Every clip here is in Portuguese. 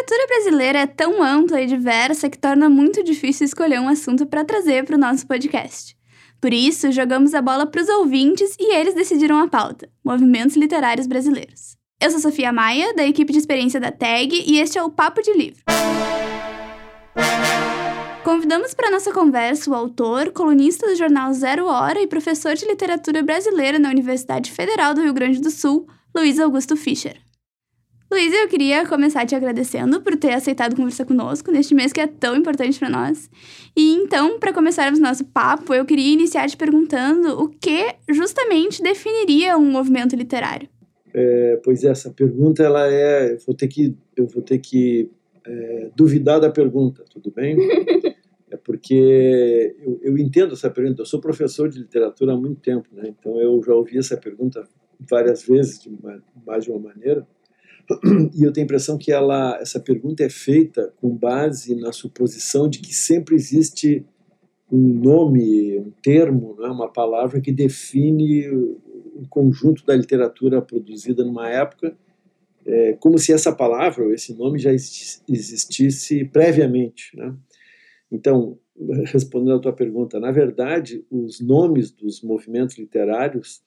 Literatura brasileira é tão ampla e diversa que torna muito difícil escolher um assunto para trazer para o nosso podcast. Por isso, jogamos a bola para os ouvintes e eles decidiram a pauta: Movimentos Literários Brasileiros. Eu sou Sofia Maia, da equipe de experiência da TAG, e este é o Papo de Livro. Convidamos para nossa conversa o autor, colunista do jornal Zero Hora e professor de literatura brasileira na Universidade Federal do Rio Grande do Sul, Luiz Augusto Fischer. Luiz, eu queria começar te agradecendo por ter aceitado conversar conosco neste mês que é tão importante para nós. E então, para começarmos nosso papo, eu queria iniciar te perguntando o que justamente definiria um movimento literário. É, pois é, essa pergunta ela é, eu vou ter que, eu vou ter que é, duvidar da pergunta, tudo bem? é porque eu, eu, entendo essa pergunta. Eu sou professor de literatura há muito tempo, né? Então eu já ouvi essa pergunta várias vezes de uma, mais de uma maneira. E eu tenho a impressão que ela, essa pergunta é feita com base na suposição de que sempre existe um nome, um termo, é uma palavra que define o conjunto da literatura produzida numa época, é, como se essa palavra ou esse nome já existisse previamente. Né? Então, respondendo à tua pergunta, na verdade, os nomes dos movimentos literários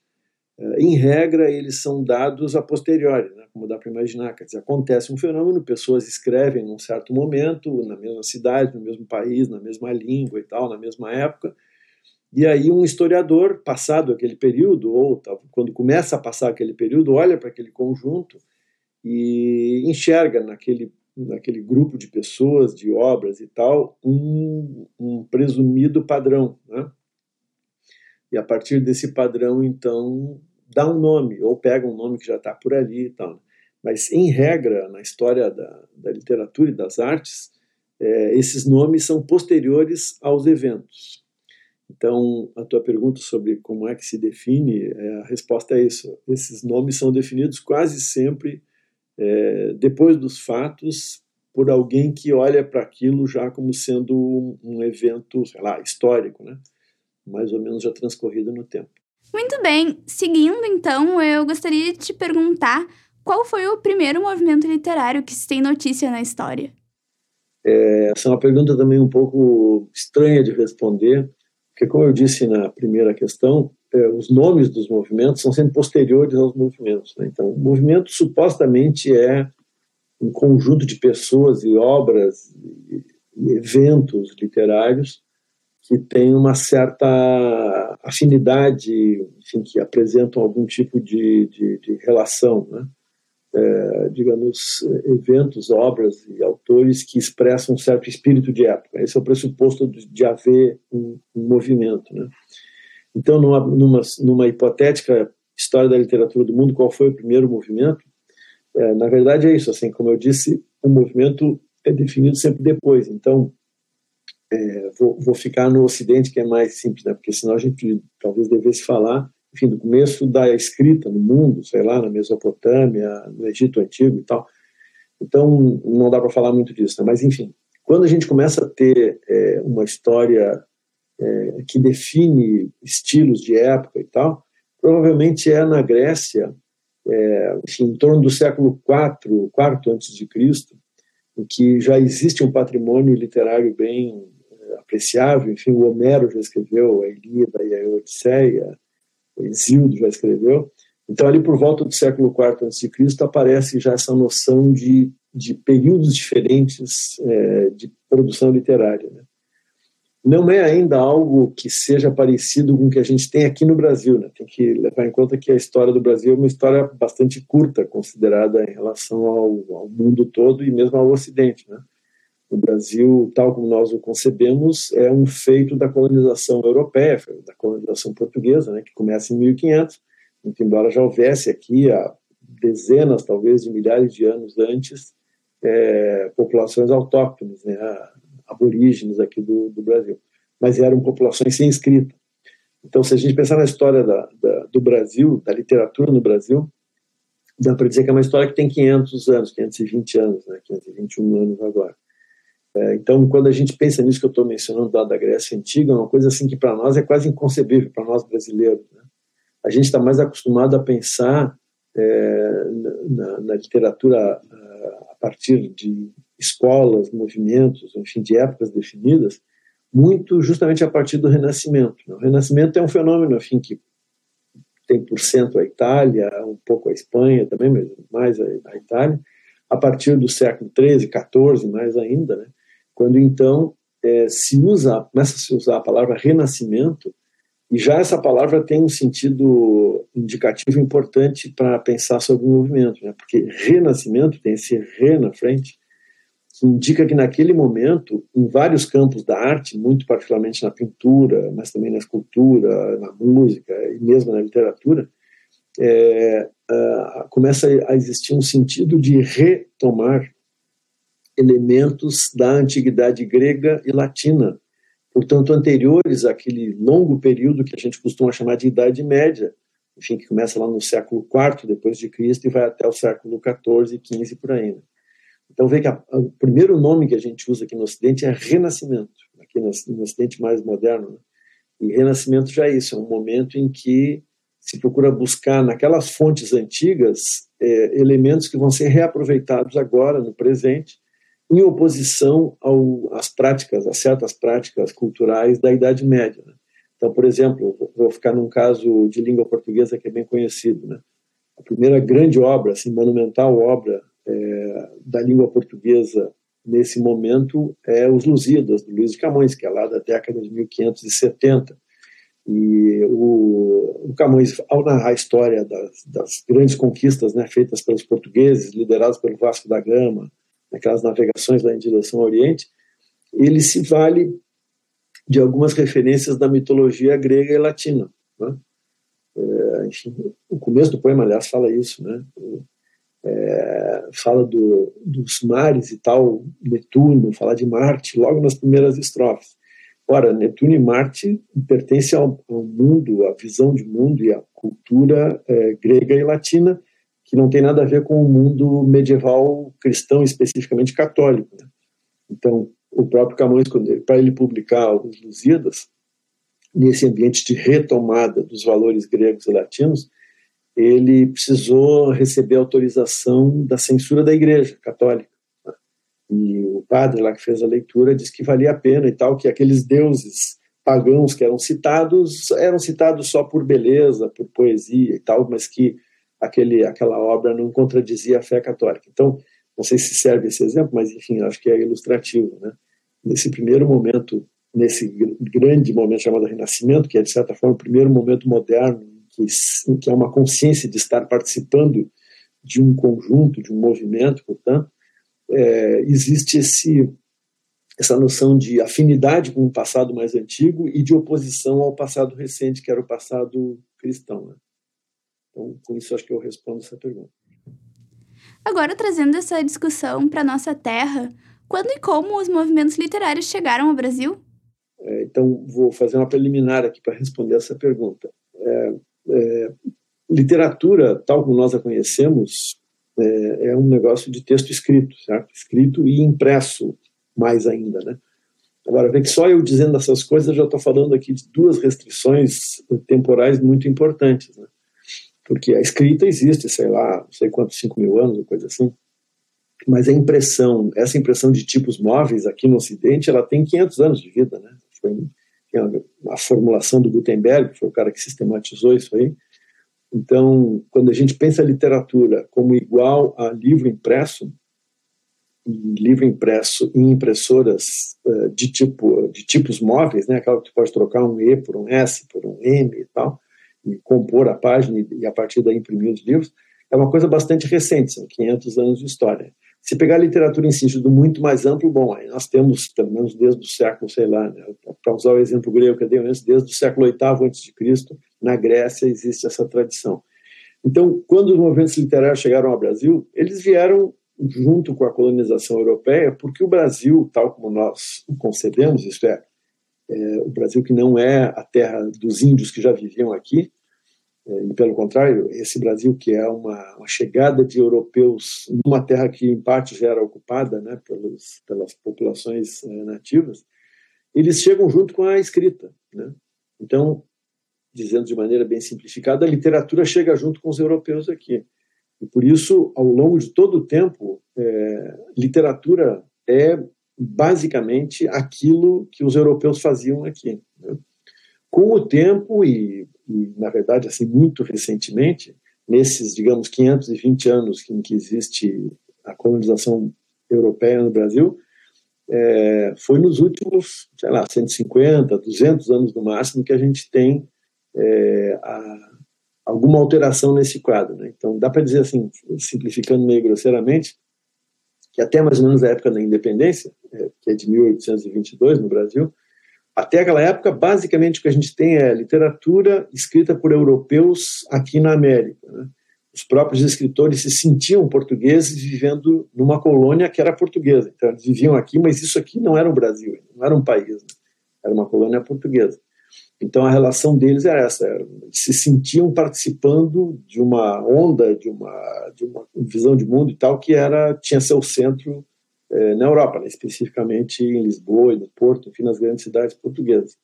em regra, eles são dados a posteriori, né, como dá para imaginar. Quer dizer, acontece um fenômeno, pessoas escrevem num certo momento, na mesma cidade, no mesmo país, na mesma língua e tal, na mesma época, e aí um historiador, passado aquele período, ou quando começa a passar aquele período, olha para aquele conjunto e enxerga naquele, naquele grupo de pessoas, de obras e tal, um, um presumido padrão, né? E a partir desse padrão, então, dá um nome, ou pega um nome que já está por ali e tal. Né? Mas, em regra, na história da, da literatura e das artes, é, esses nomes são posteriores aos eventos. Então, a tua pergunta sobre como é que se define, é, a resposta é isso. Esses nomes são definidos quase sempre é, depois dos fatos por alguém que olha para aquilo já como sendo um, evento, sei lá, histórico, né? mais ou menos já transcorrido no tempo. Muito bem, seguindo então, eu gostaria de te perguntar qual foi o primeiro movimento literário que se tem notícia na história? É, essa é uma pergunta também um pouco estranha de responder, porque, como eu disse na primeira questão, é, os nomes dos movimentos são sempre posteriores aos movimentos. Né? Então, o movimento supostamente é um conjunto de pessoas e obras e eventos literários que têm uma certa afinidade, enfim, que apresentam algum tipo de, de, de relação, né? É, digamos, eventos, obras e autores que expressam um certo espírito de época. Esse é o pressuposto de, haver um, um, movimento. Né? Então, numa, numa, numa, hipotética história da literatura do mundo, qual foi o primeiro movimento? É, na verdade, é isso. Assim, como eu disse, o movimento é definido sempre depois. Então, é, vou, vou, ficar no Ocidente, que é mais simples, né? porque senão a gente talvez devesse falar, enfim, do começo da escrita no mundo, sei lá, na Mesopotâmia, no Egito Antigo e tal. Então, não dá para falar muito disso, né? mas enfim, quando a gente começa a ter é, uma história é, que define estilos de época e tal, provavelmente é na Grécia, é, enfim, em torno do século IV, IV antes de Cristo, em que já existe um patrimônio literário bem apreciável. Enfim, o Homero já escreveu a Ilíada e a Odisseia, o Exildo já escreveu. Então, ali por volta do século IV a.C., aparece já essa noção de, de períodos diferentes é, de produção literária. Né? Não é ainda algo que seja parecido com o que a gente tem aqui no Brasil. Né? Tem que levar em conta que a história do Brasil é uma história bastante curta, considerada em relação ao, ao mundo todo e mesmo ao Ocidente. Né? O Brasil, tal como nós o concebemos, é um feito da colonização europeia, da colonização portuguesa, né, que começa em 1500, embora já houvesse aqui há dezenas, talvez, de milhares de anos antes, é, populações autóctones, né, aborígenes aqui do, do, Brasil. Mas eram populações sem escrita. Então, se a gente pensar na história da, da, do Brasil, da literatura no Brasil, dá para dizer que é uma história que tem 500 anos, 520 anos, né, 521 anos agora. É, então, quando a gente pensa nisso que eu estou mencionando da Grécia Antiga, é uma coisa assim que para nós é quase inconcebível, para nós brasileiros. Né? A gente está mais acostumado a pensar é, na, na, literatura a partir de escolas, movimentos, enfim, de épocas definidas, muito justamente a partir do Renascimento. Né? O Renascimento é um fenômeno, enfim, que tem por cento a Itália, um pouco a Espanha também, mas mais a, a Itália, a partir do século XIII, XIV, mais ainda, né? Quando então é, se usa, começa a se usar a palavra renascimento, e já essa palavra tem um sentido indicativo importante para pensar sobre o movimento, né? porque renascimento tem esse re na frente, que indica que naquele momento, em vários campos da arte, muito particularmente na pintura, mas também na escultura, na música e mesmo na literatura, é, uh, começa a existir um sentido de retomar elementos da antiguidade grega e latina, portanto anteriores àquele longo período que a gente costuma chamar de Idade Média, enfim, que começa lá no século IV depois de Cristo e vai até o século XIV XV por aí. Né? Então vê que a, a, o primeiro nome que a gente usa aqui no Ocidente é Renascimento, aqui no, no Ocidente mais moderno. Né? E Renascimento já é isso, é um momento em que se procura buscar naquelas fontes antigas é, elementos que vão ser reaproveitados agora, no presente, em oposição ao, às práticas, a certas práticas culturais da Idade Média. Né? Então, por exemplo, vou ficar num caso de língua portuguesa que é bem conhecido. Né? A primeira grande obra, assim, monumental obra é, da língua portuguesa nesse momento é Os Lusíadas, do Luiz de Camões, que é lá da década de 1570. E o, o Camões, ao narrar a história das, das grandes conquistas né, feitas pelos portugueses, liderados pelo Vasco da Gama, naquelas navegações lá em direção ao Oriente, ele se vale de algumas referências da mitologia grega e latina. Né? É, enfim, o começo do poema, aliás, fala isso, né? É, fala do, dos mares e tal, Netuno, fala de Marte, logo nas primeiras estrofes. Ora, Netuno e Marte pertencem ao, ao mundo, à visão de mundo e à cultura é, grega e latina, que não tem nada a ver com o mundo medieval cristão, especificamente católico. Né? Então, o próprio Camões, para ele publicar os Lusíadas, nesse ambiente de retomada dos valores gregos e latinos, ele precisou receber autorização da censura da Igreja Católica. Né? E o padre lá que fez a leitura disse que valia a pena e tal, que aqueles deuses pagãos que eram citados eram citados só por beleza, por poesia e tal, mas que aquele, aquela obra não contradizia a fé católica. Então, não sei se serve esse exemplo, mas enfim, acho que é ilustrativo. Né? Nesse primeiro momento, nesse grande momento chamado Renascimento, que é de certa forma o primeiro momento moderno, que, que é uma consciência de estar participando de um conjunto, de um movimento, portanto, é, existe esse, essa noção de afinidade com o passado mais antigo e de oposição ao passado recente, que era o passado cristão. Né? Então, com isso, acho que eu respondo essa pergunta. Agora, trazendo essa discussão para nossa terra, quando e como os movimentos literários chegaram ao Brasil? É, então, vou fazer uma preliminar aqui para responder essa pergunta. É, é, literatura, tal como nós a conhecemos, é, é, um negócio de texto escrito, certo? Escrito e impresso, mais ainda, né? Agora, vê que só eu dizendo essas coisas, eu já estou falando aqui de duas restrições temporais muito importantes, né? Porque a escrita existe, sei lá, não sei quantos, 5 mil anos, coisa assim, mas a impressão, essa impressão de tipos móveis aqui no Ocidente, ela tem 500 anos de vida, né? Foi a formulação do Gutenberg, foi o cara que sistematizou isso aí. Então, quando a gente pensa a literatura como igual a livro impresso, livro impresso em impressoras uh, de tipo de tipos móveis, né, aquela que tu pode trocar um E por um S, por um M e tal, e compor a página e a partir daí imprimir os livros, é uma coisa bastante recente, são 500 anos de história. Se pegar a literatura em sentido muito mais amplo, bom, aí nós temos, pelo menos desde o século, sei lá, né, para usar o exemplo grego que eu dei antes, desde o século VIII a.C., na Grécia existe essa tradição. Então, quando os movimentos literários chegaram ao Brasil, eles vieram junto com a colonização europeia, porque o Brasil, tal como nós o concebemos, isto é, é o Brasil que não é a terra dos índios que já viviam aqui, é, pelo contrário, esse Brasil que é uma, uma, chegada de europeus numa terra que em parte já era ocupada né, pelos, pelas populações é, nativas, eles chegam junto com a escrita. Né? Então, dizendo de maneira bem simplificada, a literatura chega junto com os europeus aqui. E por isso, ao longo de todo o tempo, é, literatura é basicamente aquilo que os europeus faziam aqui. Né? Com o tempo e, e, na verdade, assim muito recentemente, nesses, digamos, 520 anos em que existe a colonização europeia no Brasil, é, foi nos últimos, sei lá, 150, 200 anos no máximo que a gente tem é, a, alguma alteração nesse quadro. Né? Então, dá para dizer assim, simplificando meio grosseiramente, que até mais ou menos a época da independência, é, que é de 1822 no Brasil, até aquela época, basicamente o que a gente tem é literatura escrita por europeus aqui na América. Né? Os próprios escritores se sentiam portugueses vivendo numa colônia que era portuguesa. Então, eles viviam aqui, mas isso aqui não era o Brasil, não era um país, né? era uma colônia portuguesa. Então a relação deles era essa, se sentiam participando de uma onda, de uma, de uma visão de mundo e tal que era tinha seu centro eh, na Europa, né? especificamente em Lisboa e no Porto, enfim, nas grandes cidades portuguesas.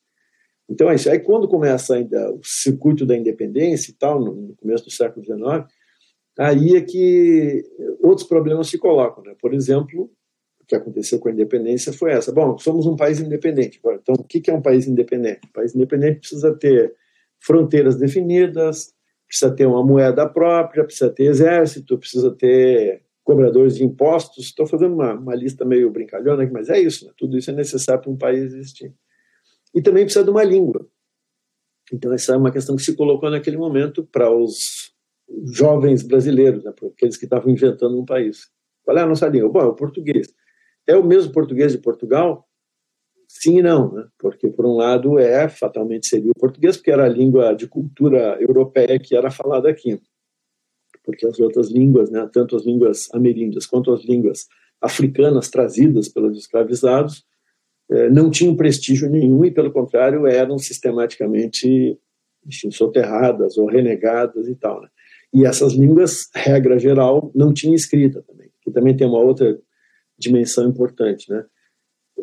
Então é isso. Aí quando começa ainda o circuito da independência e tal, no começo do século XIX, aí é que outros problemas se colocam. Né? Por exemplo, que aconteceu com a independência foi essa. Bom, somos um país independente. Então, o que é um país independente? Um país independente precisa ter fronteiras definidas, precisa ter uma moeda própria, precisa ter exército, precisa ter cobradores de impostos. Estou fazendo uma, uma lista meio brincalhona, mas é isso. Né? Tudo isso é necessário para um país existir. E também precisa de uma língua. Então, essa é uma questão que se colocou naquele momento para os jovens brasileiros, né? para aqueles que estavam inventando um país. Qual é a nossa língua? Bom, é o português. É o mesmo português de Portugal? Sim e não, né? porque por um lado é fatalmente seria o português, porque era a língua de cultura europeia que era falada aqui, porque as outras línguas, né, tanto as línguas ameríndias quanto as línguas africanas trazidas pelos escravizados, eh, não tinham prestígio nenhum e, pelo contrário, eram sistematicamente enfim, soterradas ou renegadas e tal. Né? E essas línguas, regra geral, não tinham escrita também, que também tem uma outra dimensão importante. Né?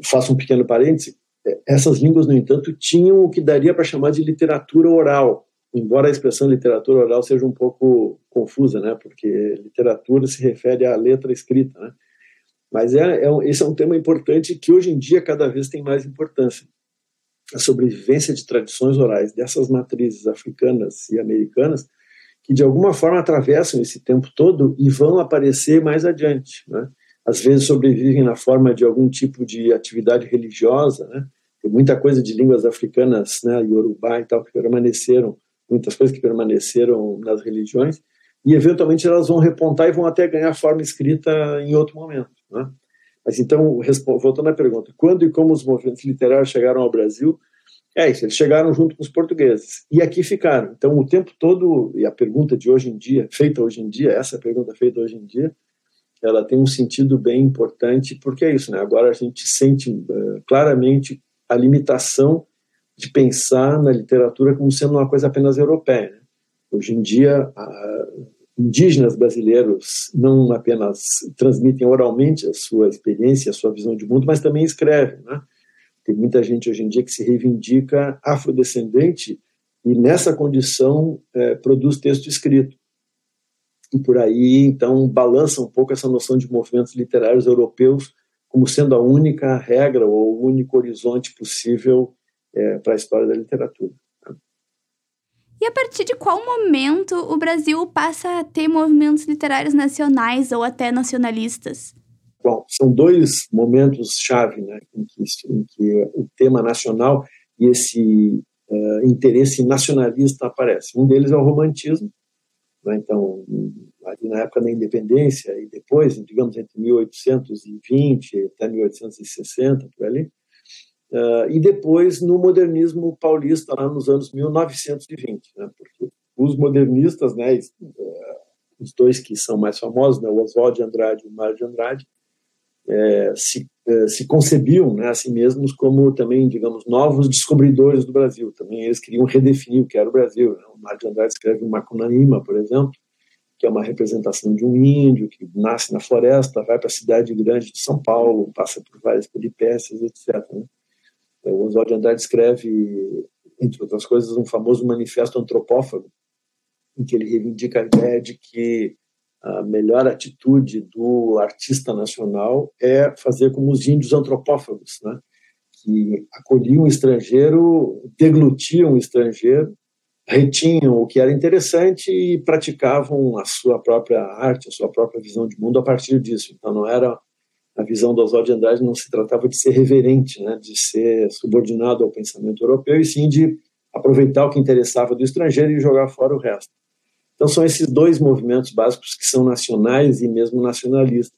Faço um pequeno parêntese. É, essas línguas, no entanto, tinham o que daria para chamar de literatura oral, embora a expressão literatura oral seja um pouco confusa, né? porque literatura se refere à letra escrita. Né? Mas é, é um, esse é um tema importante que hoje em dia cada vez tem mais importância. A sobrevivência de tradições orais dessas matrizes africanas e americanas que de alguma forma atravessam esse tempo todo e vão aparecer mais adiante. Né? Às vezes sobrevivem na forma de algum tipo de atividade religiosa, né? Tem muita coisa de línguas africanas, né, Yorubá e tal, que permaneceram, muitas coisas que permaneceram nas religiões, e eventualmente elas vão repontar e vão até ganhar forma escrita em outro momento, né? Mas então, voltando à pergunta, quando e como os movimentos literários chegaram ao Brasil? É isso, eles chegaram junto com os portugueses e aqui ficaram. Então, o tempo todo, e a pergunta de hoje em dia, feita hoje em dia, essa pergunta feita hoje em dia, ela tem um sentido bem importante, porque é isso, né? Agora a gente sente uh, claramente a limitação de pensar na literatura como sendo uma coisa apenas europeia. Né? Hoje em dia, indígenas brasileiros não apenas transmitem oralmente a sua experiência, a sua visão de mundo, mas também escrevem, né? Tem muita gente hoje em dia que se reivindica afrodescendente e nessa condição eh, produz texto escrito por aí então balança um pouco essa noção de movimentos literários europeus como sendo a única regra ou o único horizonte possível é, para a história da literatura. E a partir de qual momento o Brasil passa a ter movimentos literários nacionais ou até nacionalistas? Bom, são dois momentos chave né, em, que, em que o tema nacional e esse uh, interesse nacionalista aparece. Um deles é o romantismo, né? Então, ali na época da independência e depois, digamos, entre 1820 até 1860, por ali, uh, e depois no modernismo paulista, lá nos anos 1920, né? porque os modernistas, né, eh, os dois que são mais famosos, né, o Oswald de Andrade e o Mário de Andrade, é, se, se concebiam né, a si mesmos como também, digamos, novos descobridores do Brasil. Também eles queriam redefinir o que era o Brasil. Né? O Mário de Andrade escreve o Macunaíma, por exemplo, que é uma representação de um índio que nasce na floresta, vai para a cidade grande de São Paulo, passa por várias peripécias, etc. Né? É, o Oswald de Andrade escreve, entre outras coisas, um famoso manifesto antropófago, em que ele reivindica a ideia de que a melhor atitude do artista nacional é fazer como os índios antropófagos, né? que acolhiam o estrangeiro, deglutiam o estrangeiro, retinham o que era interessante e praticavam a sua própria arte, a sua própria visão de mundo a partir disso. Então não era a visão do Oswald de Andrade não se tratava de ser reverente, né, de ser subordinado ao pensamento europeu, e sim de aproveitar o que interessava do estrangeiro e jogar fora o resto. Então, são esses dois movimentos básicos que são nacionais e mesmo nacionalistas.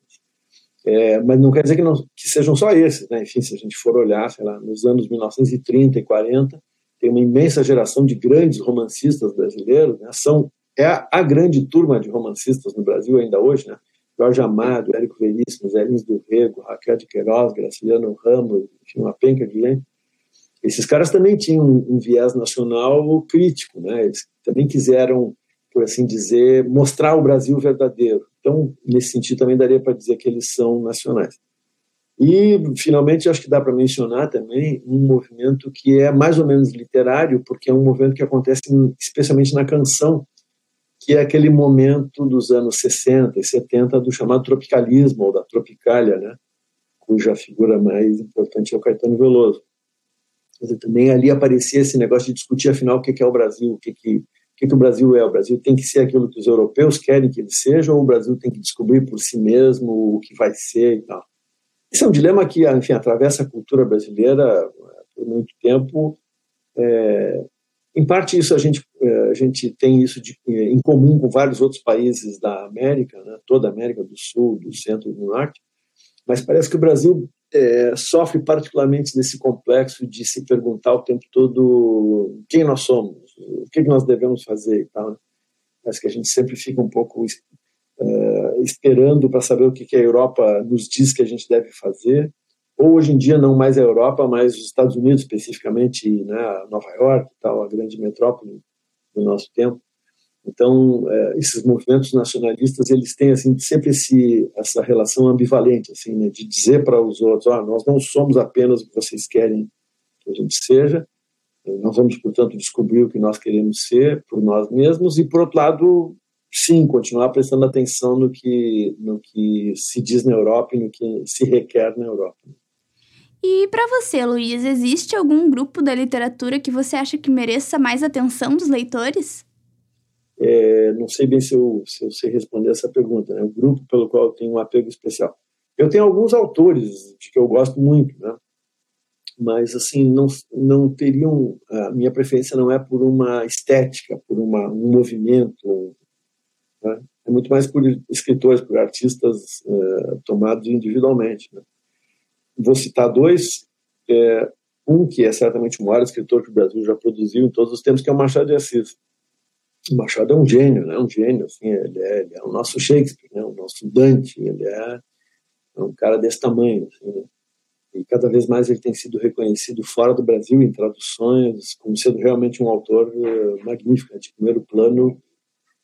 É, mas não quer dizer que, não, que sejam só esses. Né? Enfim, se a gente for olhar, sei lá, nos anos 1930 e 40, tem uma imensa geração de grandes romancistas brasileiros. Né? São, é a, a, grande turma de romancistas no Brasil ainda hoje. Né? Jorge Amado, Érico Veríssimo, Zé Lins do Rego, Raquel de Queiroz, Graciliano Ramos, enfim, uma penca de gente. Esses caras também tinham um, um viés nacional crítico. Né? Eles também quiseram por assim dizer, mostrar o Brasil verdadeiro. Então, nesse sentido, também daria para dizer que eles são nacionais. E, finalmente, acho que dá para mencionar também um movimento que é mais ou menos literário, porque é um movimento que acontece especialmente na canção, que é aquele momento dos anos 60 e 70 do chamado tropicalismo, ou da tropicália, né? cuja figura mais importante é o Caetano Veloso. Também ali aparecia esse negócio de discutir, afinal, o que é o Brasil, o que, que que, que o Brasil é? O Brasil tem que ser aquilo que os europeus querem que ele seja, ou o Brasil tem que descobrir por si mesmo o que vai ser e tal? Esse é um dilema que, enfim, atravessa a cultura brasileira eh, por muito tempo. É, em parte, isso a gente, eh, a gente tem isso de, em comum com vários outros países da América, né? toda a América do Sul, do Centro e do Norte, mas parece que o Brasil é, sofre particularmente desse complexo de se perguntar o tempo todo quem nós somos, o que nós devemos fazer e tal. Né? Acho que a gente sempre fica um pouco uh, esperando para saber o que, que a Europa nos diz que a gente deve fazer. Ou hoje em dia não mais a Europa, mas os Estados Unidos especificamente, né, Nova York, tal, a grande metrópole do nosso tempo. Então, uh, esses movimentos nacionalistas, eles têm assim sempre esse, essa relação ambivalente, assim, né, de dizer para os outros, ah, nós não somos apenas o que vocês querem que a gente seja, nós vamos, portanto, descobrir o que nós queremos ser por nós mesmos e, por outro lado, sim, continuar prestando atenção no que, no que se diz na Europa e no que se requer na Europa. E para você, Luiz, existe algum grupo da literatura que você acha que mereça mais atenção dos leitores? É, não sei bem se eu, se eu sei responder essa pergunta. Né? O grupo pelo qual eu tenho um apego especial. Eu tenho alguns autores de que eu gosto muito, né? Mas assim não não teriam a minha preferência não é por uma estética por uma, um movimento né? é muito mais por escritores por artistas uh, tomados individualmente né? vou citar dois é, um que é certamente o maior escritor que o Brasil já produziu em todos os tempos que é o Machado de Assis o Machado é um gênio né um gênio assim ele é, ele é o nosso Shakespeare né o nosso Dante ele é, é um cara desse tamanho assim, né? E cada vez mais ele tem sido reconhecido fora do Brasil em traduções como sendo realmente um autor eh, magnífico, né, de primeiro plano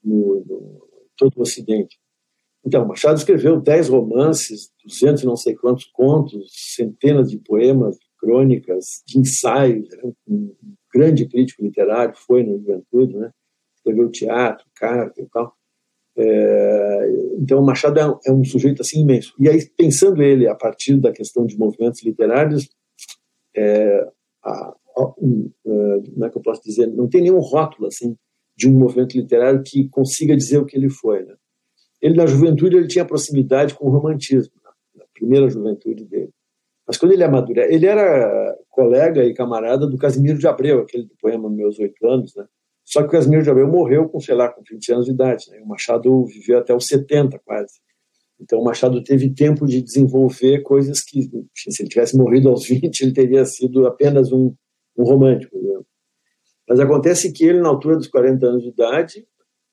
no, no todo o Ocidente. Então, Machado escreveu dez romances, duzentos não sei quantos contos, centenas de poemas, crônicas, de ensaios, né, um grande crítico literário, foi na juventude, né? escreveu teatro, carta e tal. É, então, Machado é, é, um sujeito assim imenso. E aí, pensando ele a partir da questão de movimentos literários, é, a, a, um, é, como é que eu posso dizer? Não tem nenhum rótulo assim de um movimento literário que consiga dizer o que ele foi. Né? Ele na juventude ele tinha proximidade com o romantismo, na, primeira juventude dele. Mas quando ele amadureceu, ele era colega e camarada do Casimiro de Abreu, aquele do poema Meus Oito Anos, né? Só que o Casimiro de Abreu morreu com, sei lá, com 20 anos de idade. Né? O Machado viveu até os 70 quase. Então o Machado teve tempo de desenvolver coisas que, se ele tivesse morrido aos 20, ele teria sido apenas um, um romântico. Né? Mas acontece que ele, na altura dos 40 anos de idade,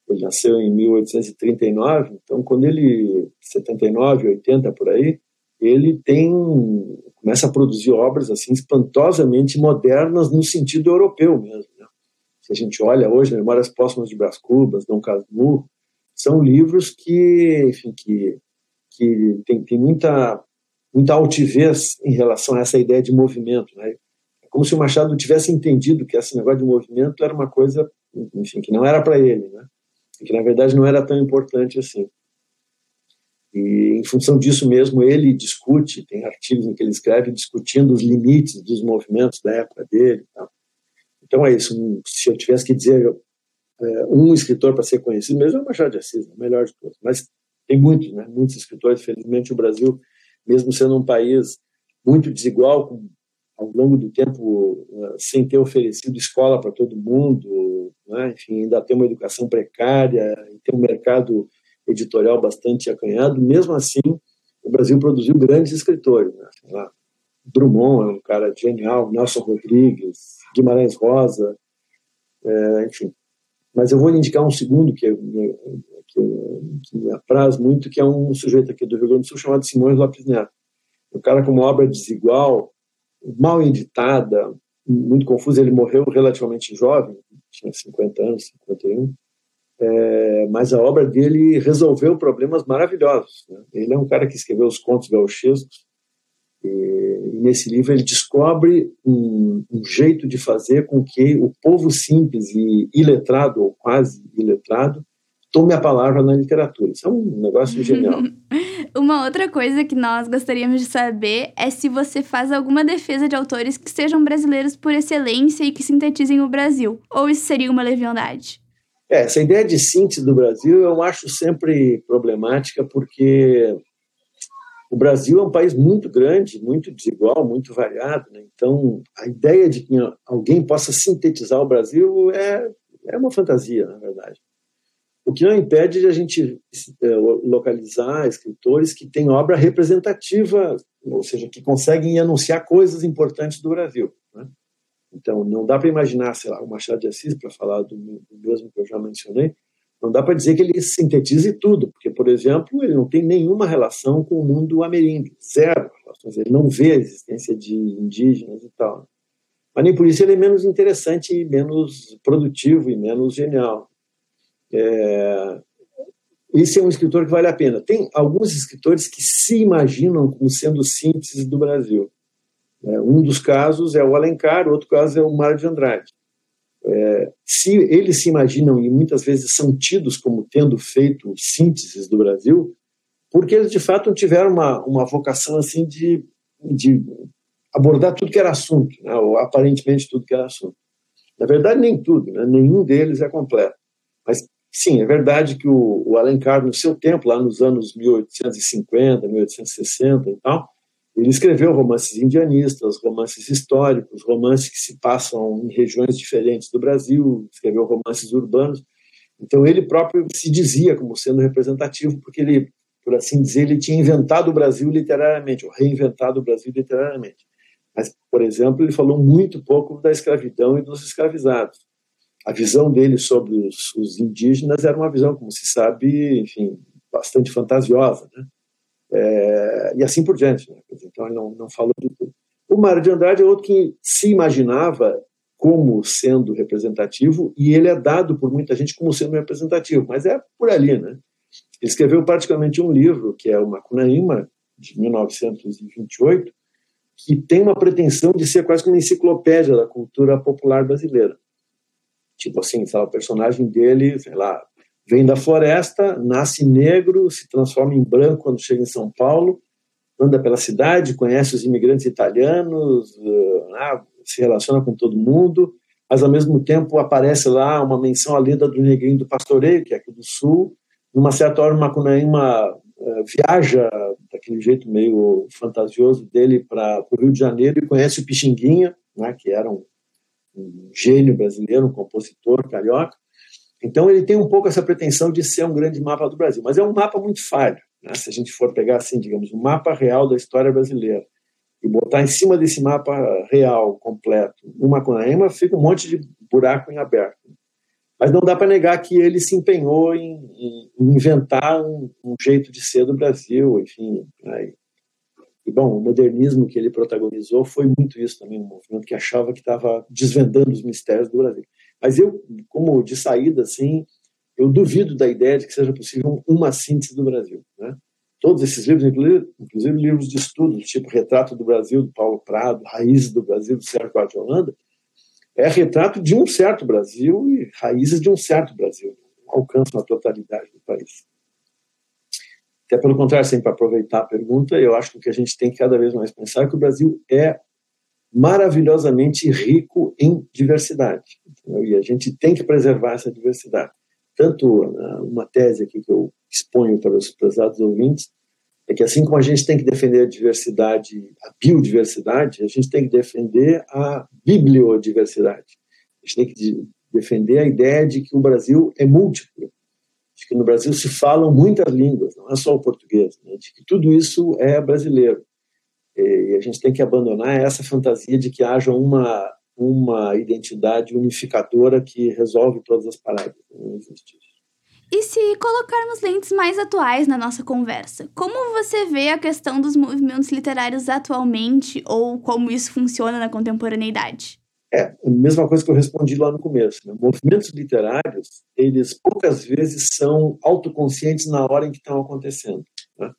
ele nasceu em 1839, então quando ele, 79, 80 por aí, ele tem começa a produzir obras assim espantosamente modernas no sentido europeu mesmo. Se a gente olha hoje, Memórias Póstumas de Brás Cubas, Dom Casmurro, são livros que, enfim, que, que tem, tem muita, muita altivez em relação a essa ideia de movimento. Né? É como se o Machado tivesse entendido que esse negócio de movimento era uma coisa, enfim, que não era para ele, né? que na verdade não era tão importante assim. E, em função disso mesmo, ele discute, tem artigos em que ele escreve discutindo os limites dos movimentos da época dele. Tá? Então é isso. Se eu tivesse que dizer é, um escritor para ser conhecido, mesmo é o Machado de Assis, o melhor de todos. Mas tem muitos, né? muitos escritores. Felizmente, o Brasil, mesmo sendo um país muito desigual, com, ao longo do tempo, uh, sem ter oferecido escola para todo mundo, né? enfim, ainda tem uma educação precária, tem um mercado editorial bastante acanhado, mesmo assim, o Brasil produziu grandes escritores. Né? Drummond é um cara genial, Nelson Rodrigues, Guimarães Rosa, é, enfim. Mas eu vou indicar um segundo que, que, que me apraz muito, que é um sujeito aqui do Rio Grande do Sul chamado Simões Lopes Neto. Um cara com uma obra desigual, mal editada, muito confusa. Ele morreu relativamente jovem, tinha 50 anos, 51 é, mas a obra dele resolveu problemas maravilhosos. Né? Ele é um cara que escreveu os contos gauchescos, e, nesse livro ele descobre um, um, jeito de fazer com que o povo simples e iletrado, ou quase iletrado, tome a palavra na literatura. Isso é um negócio genial. Uma outra coisa que nós gostaríamos de saber é se você faz alguma defesa de autores que sejam brasileiros por excelência e que sintetizem o Brasil, ou isso seria uma leviandade? É, essa ideia de síntese do Brasil eu acho sempre problemática, porque o Brasil é um país muito grande, muito desigual, muito variado. Né? Então, a ideia de que alguém possa sintetizar o Brasil é, é uma fantasia, na verdade. O que não impede de a gente é, localizar escritores que têm obra representativa, ou seja, que conseguem anunciar coisas importantes do Brasil. Né? Então, não dá para imaginar, sei lá, o Machado de Assis, para falar do, do mesmo que eu já mencionei, não dá para dizer que ele sintetize tudo, porque, por exemplo, ele não tem nenhuma relação com o mundo ameríndio, zero relações, ele não vê a existência de indígenas e tal. Mas nem por isso ele é menos interessante e menos produtivo e menos genial. É... Esse é um escritor que vale a pena. Tem alguns escritores que se imaginam como sendo síntese do Brasil. É, um dos casos é o Alencar, outro caso é o Mário de Andrade. É, se eles se imaginam e muitas vezes são tidos como tendo feito sínteses do Brasil, porque eles de fato tiveram uma, uma vocação assim de, de abordar tudo que era assunto, né, ou aparentemente tudo que era assunto. Na verdade, nem tudo, né, nenhum deles é completo. Mas sim, é verdade que o, o Alencar, no seu tempo, lá nos anos 1850, 1860 e tal, ele escreveu romances indianistas, romances históricos, romances que se passam em regiões diferentes do Brasil, escreveu romances urbanos. Então ele próprio se dizia como sendo representativo, porque ele, por assim dizer, ele tinha inventado o Brasil literariamente, ou reinventado o Brasil literariamente. Mas, por exemplo, ele falou muito pouco da escravidão e dos escravizados. A visão dele sobre os, os indígenas era uma visão, como se sabe, enfim, bastante fantasiosa, né? É, e assim por diante. Né? Então, ele não, não falou de tudo. O Mário de Andrade é outro que se imaginava como sendo representativo, e ele é dado por muita gente como sendo representativo, mas é por ali, né? Ele escreveu praticamente um livro, que é o Macunaíma, de 1928, que tem uma pretensão de ser quase uma enciclopédia da cultura popular brasileira. Tipo assim, sabe, o personagem dele, sei lá, vem da floresta, nasce negro, se transforma em branco quando chega em São Paulo, anda pela cidade, conhece os imigrantes italianos, uh, se relaciona com todo mundo, mas ao mesmo tempo aparece lá uma menção à lenda do negrinho do pastoreio, que é aqui do sul. Numa certa hora, o Macunaíma uh, viaja daquele jeito meio fantasioso dele para o Rio de Janeiro e conhece o Pixinguinha, né, que era um, um gênio brasileiro, um compositor carioca, então ele tem um pouco essa pretensão de ser um grande mapa do Brasil, mas é um mapa muito falho. Né? Se a gente for pegar assim, digamos, um mapa real da história brasileira, e botar em cima desse mapa real, completo, o Macunaíma, fica um monte de buraco em aberto. Mas não dá para negar que ele se empenhou em, em inventar um, um, jeito de ser do Brasil, enfim. Né? E, bom, o modernismo que ele protagonizou foi muito isso também, um movimento que achava que estava desvendando os mistérios do Brasil. Mas eu, como de saída, assim, eu duvido da ideia de que seja possível uma síntese do Brasil. Né? Todos esses livros, inclusive, livros de estudos, tipo Retrato do Brasil, do Paulo Prado, Raízes do Brasil, do Sérgio Guarda de Holanda, é retrato de um certo Brasil e raízes de um certo Brasil. Não alcançam a totalidade do país. Até pelo contrário, sempre para aproveitar a pergunta, eu acho que o que a gente tem que cada vez mais pensar é que o Brasil é maravilhosamente rico em diversidade. Entendeu? E a gente tem que preservar essa diversidade. Tanto né, uma tese aqui que eu exponho para os prezados ouvintes, é que assim como a gente tem que defender a diversidade, a biodiversidade, a gente tem que defender a bibliodiversidade. A gente tem que defender a ideia de que o Brasil é múltiplo, de que no Brasil se falam muitas línguas, não é só o português, né? de que tudo isso é brasileiro. E a gente tem que abandonar essa fantasia de que haja uma uma identidade unificadora que resolve todas as paradas. Não existe isso. E se colocarmos lentes mais atuais na nossa conversa, como você vê a questão dos movimentos literários atualmente ou como isso funciona na contemporaneidade? É, a mesma coisa que eu respondi lá no começo. Né? Movimentos literários, eles poucas vezes são autoconscientes na hora em que estão acontecendo. Né?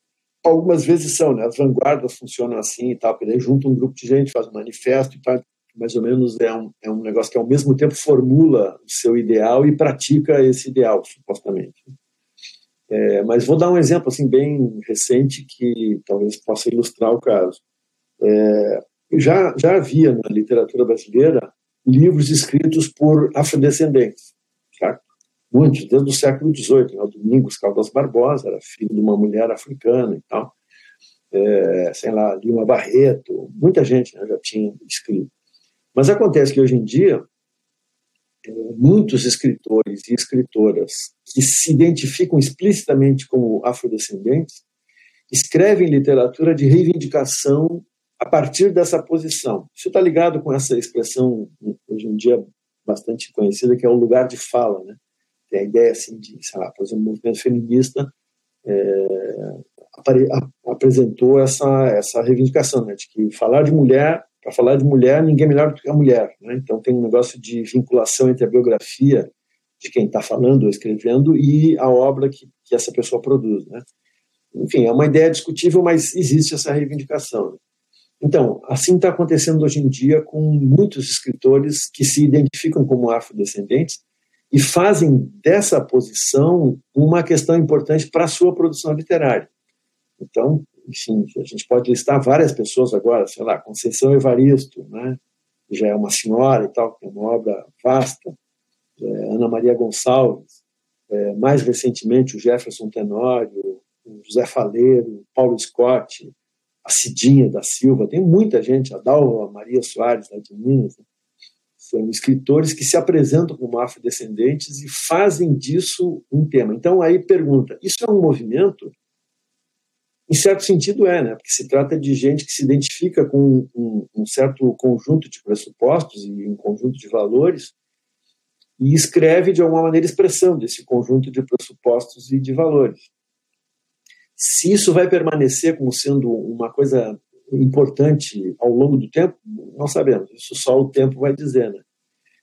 Algumas vezes são, né? as vanguardas funcionam assim e tal, porque daí junta um grupo de gente, faz um manifesto e tal, mais ou menos é um, é um negócio que ao mesmo tempo formula o seu ideal e pratica esse ideal, supostamente. É, mas vou dar um exemplo assim bem recente que talvez possa ilustrar o caso. É, já, já havia na literatura brasileira livros escritos por afrodescendentes, certo? muitos, desde o século XVIII. Né? O Domingos Caldas Barbosa era filho de uma mulher africana e tal. É, sei lá, Lima Barreto, muita gente né, já tinha escrito. Mas acontece que hoje em dia, é, muitos escritores e escritoras que se identificam explicitamente como afrodescendentes escrevem literatura de reivindicação a partir dessa posição. Isso está ligado com essa expressão, hoje em dia bastante conhecida, que é o lugar de fala. Né? Tem a ideia assim, de, sei lá, o movimento feminista é, apresentou essa, essa reivindicação, né, de que falar de mulher para falar de mulher, ninguém é melhor do que a mulher. Né? Então tem um negócio de vinculação entre a biografia de quem está falando ou escrevendo e a obra que, que essa pessoa produz. Né? Enfim, é uma ideia discutível, mas existe essa reivindicação. Então, assim está acontecendo hoje em dia com muitos escritores que se identificam como afrodescendentes e fazem dessa posição uma questão importante para a sua produção literária. Então, enfim, a gente pode listar várias pessoas agora, sei lá, Conceição Evaristo, né, que já é uma senhora e tal, que é uma obra vasta, é, Ana Maria Gonçalves, é, mais recentemente o Jefferson Tenório, o José Faleiro, Paulo Scott, a Cidinha da Silva, tem muita gente, a Dalva Maria Soares, lá de Minas, né, são escritores que se apresentam como afrodescendentes e fazem disso um tema. Então aí pergunta, isso é um movimento em certo sentido é, né? Porque se trata de gente que se identifica com um, um certo conjunto de pressupostos e um conjunto de valores e escreve de alguma maneira expressão desse conjunto de pressupostos e de valores. Se isso vai permanecer como sendo uma coisa importante ao longo do tempo, não sabemos. Isso só o tempo vai dizer, né?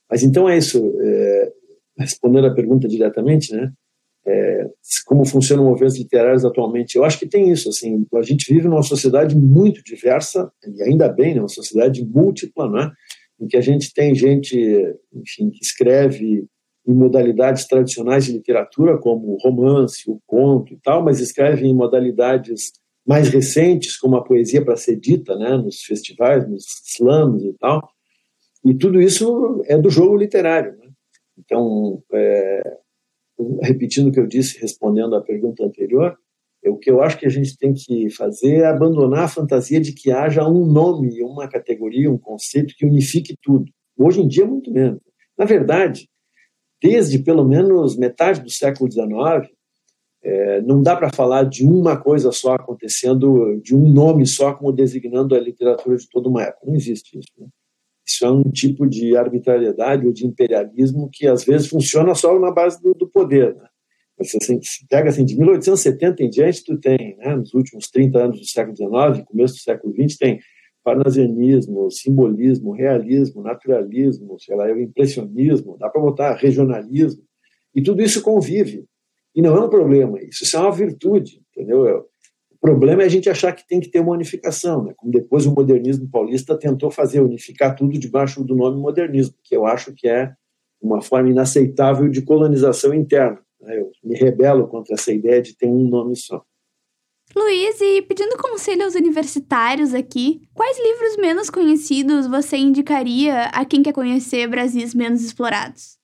Mas então é isso. É, respondendo a pergunta diretamente, né? É, como funcionam movimentos literários atualmente. Eu acho que tem isso. Assim, a gente vive numa sociedade muito diversa, e ainda bem, né, uma sociedade múltipla, né, em que a gente tem gente enfim, que escreve em modalidades tradicionais de literatura, como o romance, o conto e tal, mas escreve em modalidades mais recentes, como a poesia para ser dita, né, nos festivais, nos slams e tal. E tudo isso é do jogo literário. Né? Então, é, repetindo o que eu disse, respondendo à pergunta anterior, o que eu acho que a gente tem que fazer é abandonar a fantasia de que haja um nome, uma categoria, um conceito que unifique tudo. Hoje em dia, muito menos. Na verdade, desde pelo menos metade do século XIX, É, não dá para falar de uma coisa só acontecendo, de um nome só como designando a literatura de toda uma época. Não existe isso. Né? Isso é um tipo de arbitrariedade ou de imperialismo que às vezes funciona só na base do, do poder. Né? Você pega assim, de 1870 em diante, tu tem, né, nos últimos 30 anos do século XIX, começo do século XX, tem parnasianismo, simbolismo, realismo, naturalismo, sei lá, impressionismo, dá para botar regionalismo, e tudo isso convive. E não é um problema isso, isso é uma virtude, entendeu? O problema é a gente achar que tem que ter uma unificação, né? como depois o modernismo paulista tentou fazer, unificar tudo debaixo do nome modernismo, que eu acho que é uma forma inaceitável de colonização interna. Né? Eu me rebelo contra essa ideia de ter um nome só. Luiz, e pedindo conselho aos universitários aqui, quais livros menos conhecidos você indicaria a quem quer conhecer Brasis menos explorados?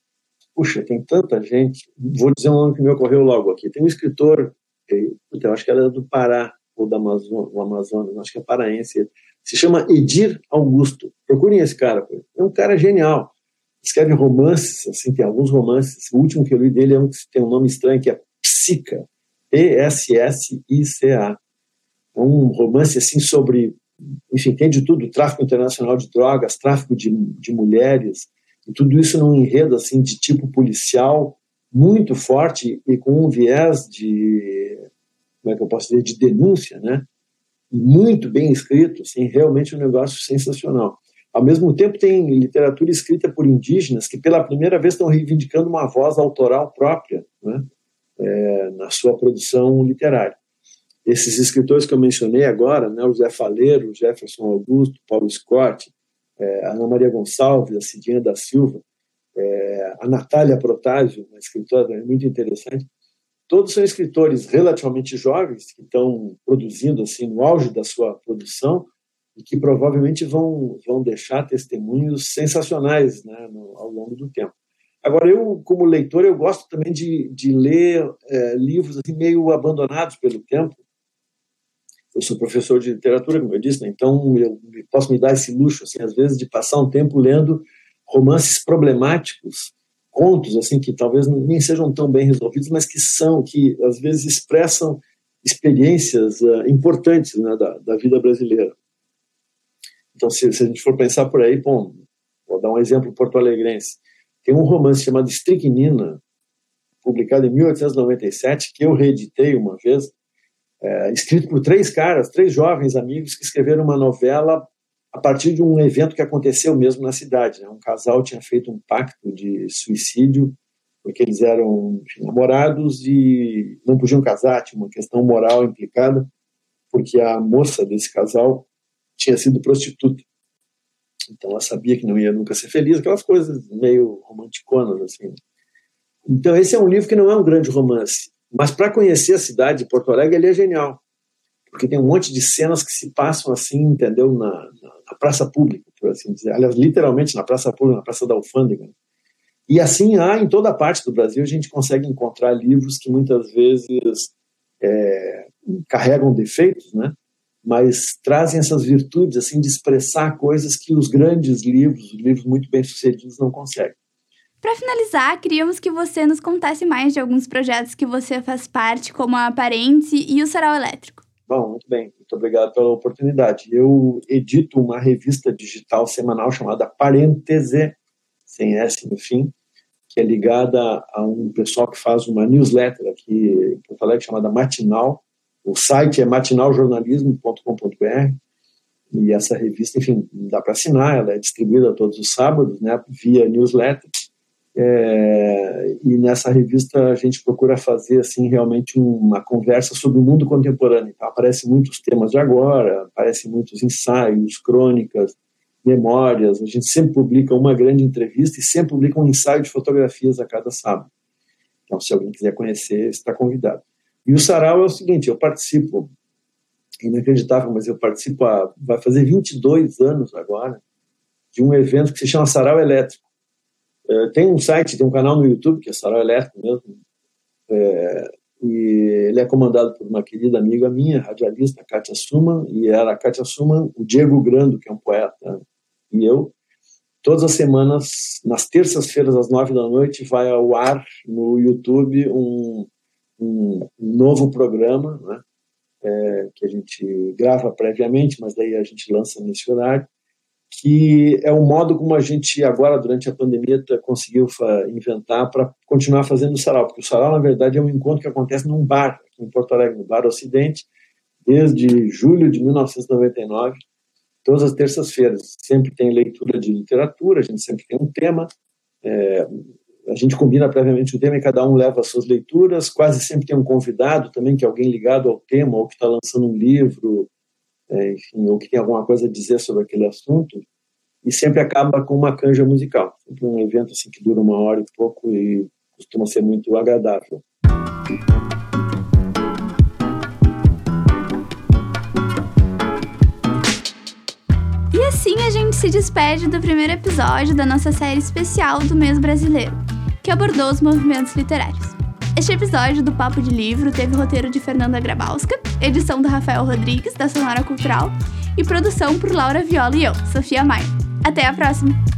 Puxa, tem tanta gente. Vou dizer um nome que me ocorreu logo aqui. Tem um escritor, eu acho que era do Pará, ou da Amazônia, o Amazonas, acho que é paraense. Se chama Edir Augusto. Procurem esse cara. É um cara genial. Escreve romances, assim, tem alguns romances. O último que eu li dele é um que tem um nome estranho, que é Psica. P-S-S-I-C-A. É um romance, assim, sobre... Enfim, tem de tudo. Tráfico internacional de drogas, tráfico de, de mulheres, e tudo isso num enredo assim de tipo policial muito forte e com um viés de como é que eu posso dizer de denúncia, né? Muito bem escrito, assim, realmente um negócio sensacional. Ao mesmo tempo tem literatura escrita por indígenas que pela primeira vez estão reivindicando uma voz autoral própria, né? É, na sua produção literária. Esses escritores que eu mencionei agora, né, o Faleiro, Jefferson Augusto, Paulo Scott, é, Ana Maria Gonçalves, a Cidinha da Silva, é, a Natália Protásio, uma escritora muito interessante. Todos são escritores relativamente jovens que estão produzindo assim no auge da sua produção e que provavelmente vão vão deixar testemunhos sensacionais né, no, ao longo do tempo. Agora eu como leitor eu gosto também de, de ler é, livros assim, meio abandonados pelo tempo eu sou professor de literatura, como eu disse, né? então eu posso me dar esse luxo, assim, às vezes, de passar um tempo lendo romances problemáticos, contos, assim, que talvez nem sejam tão bem resolvidos, mas que são, que às vezes expressam experiências uh, importantes né, da, da, vida brasileira. Então, se, se, a gente for pensar por aí, bom, vou dar um exemplo porto-alegrense. Tem um romance chamado Estricnina, publicado em 1897, que eu reeditei uma vez, é, escrito por três caras, três jovens amigos que escreveram uma novela a partir de um evento que aconteceu mesmo na cidade. Né? Um casal tinha feito um pacto de suicídio porque eles eram namorados e não podiam casar, tinha uma questão moral implicada, porque a moça desse casal tinha sido prostituta. Então ela sabia que não ia nunca ser feliz, aquelas coisas meio romanticonas assim. Então esse é um livro que não é um grande romance, mas para conhecer a cidade de Porto Alegre, ele é genial. Porque tem um monte de cenas que se passam assim, entendeu? Na, na, na praça pública, por assim dizer. Aliás, literalmente na praça pública, na praça da Alfândega. E assim há em toda parte do Brasil, a gente consegue encontrar livros que muitas vezes é, carregam defeitos, né? mas trazem essas virtudes assim de expressar coisas que os grandes livros, os livros muito bem sucedidos, não conseguem. Para finalizar, queríamos que você nos contasse mais de alguns projetos que você faz parte, como a Aparente e o Sarau Elétrico. Bom, muito bem. Muito obrigado pela oportunidade. Eu edito uma revista digital semanal chamada Parêntese, sem S no fim, que é ligada a um pessoal que faz uma newsletter aqui em Porto Alegre chamada Matinal. O site é matinaljornalismo.com.br e essa revista, enfim, dá para assinar, ela é distribuída todos os sábados, né, via newsletter. É, e nessa revista a gente procura fazer assim realmente uma conversa sobre o mundo contemporâneo. Então, aparecem muitos temas de agora, aparecem muitos ensaios, crônicas, memórias. A gente sempre publica uma grande entrevista e sempre publica um ensaio de fotografias a cada sábado. Então, se alguém quiser conhecer, está convidado. E o sarau é o seguinte: eu participo, inacreditável, mas eu participo há, vai fazer 22 anos agora, de um evento que se chama Sarau Elétrico é, tem um site, tem um canal no YouTube, que é Sarau Elétrico mesmo, é, e ele é comandado por uma querida amiga minha, radialista, Kátia Suman, e era a Kátia Suman, o Diego Grando, que é um poeta, e eu. Todas as semanas, nas terças-feiras, às nove da noite, vai ao ar no YouTube um, um, novo programa, né? É, que a gente grava previamente, mas daí a gente lança nesse horário, que é o modo como a gente agora, durante a pandemia, tá, conseguiu inventar para continuar fazendo o sarau, porque o sarau, na verdade, é um encontro que acontece num bar, aqui em Porto Alegre, no Bar Ocidente, desde julho de 1999, todas as terças-feiras. Sempre tem leitura de literatura, a gente sempre tem um tema, é, a gente combina previamente o tema e cada um leva as suas leituras, quase sempre tem um convidado também, que é alguém ligado ao tema, ou que está lançando um livro, é, enfim, ou que tem alguma coisa a dizer sobre aquele assunto, e sempre acaba com uma canja musical. Sempre um evento assim que dura uma hora e pouco e costuma ser muito agradável. E assim a gente se despede do primeiro episódio da nossa série especial do mês brasileiro, que abordou os movimentos literários. Este episódio do Papo de Livro teve roteiro de Fernanda Grabowska, edição do Rafael Rodrigues, da Sonora Cultural, e produção por Laura Viola e eu, Sofia Maia. Até a próxima!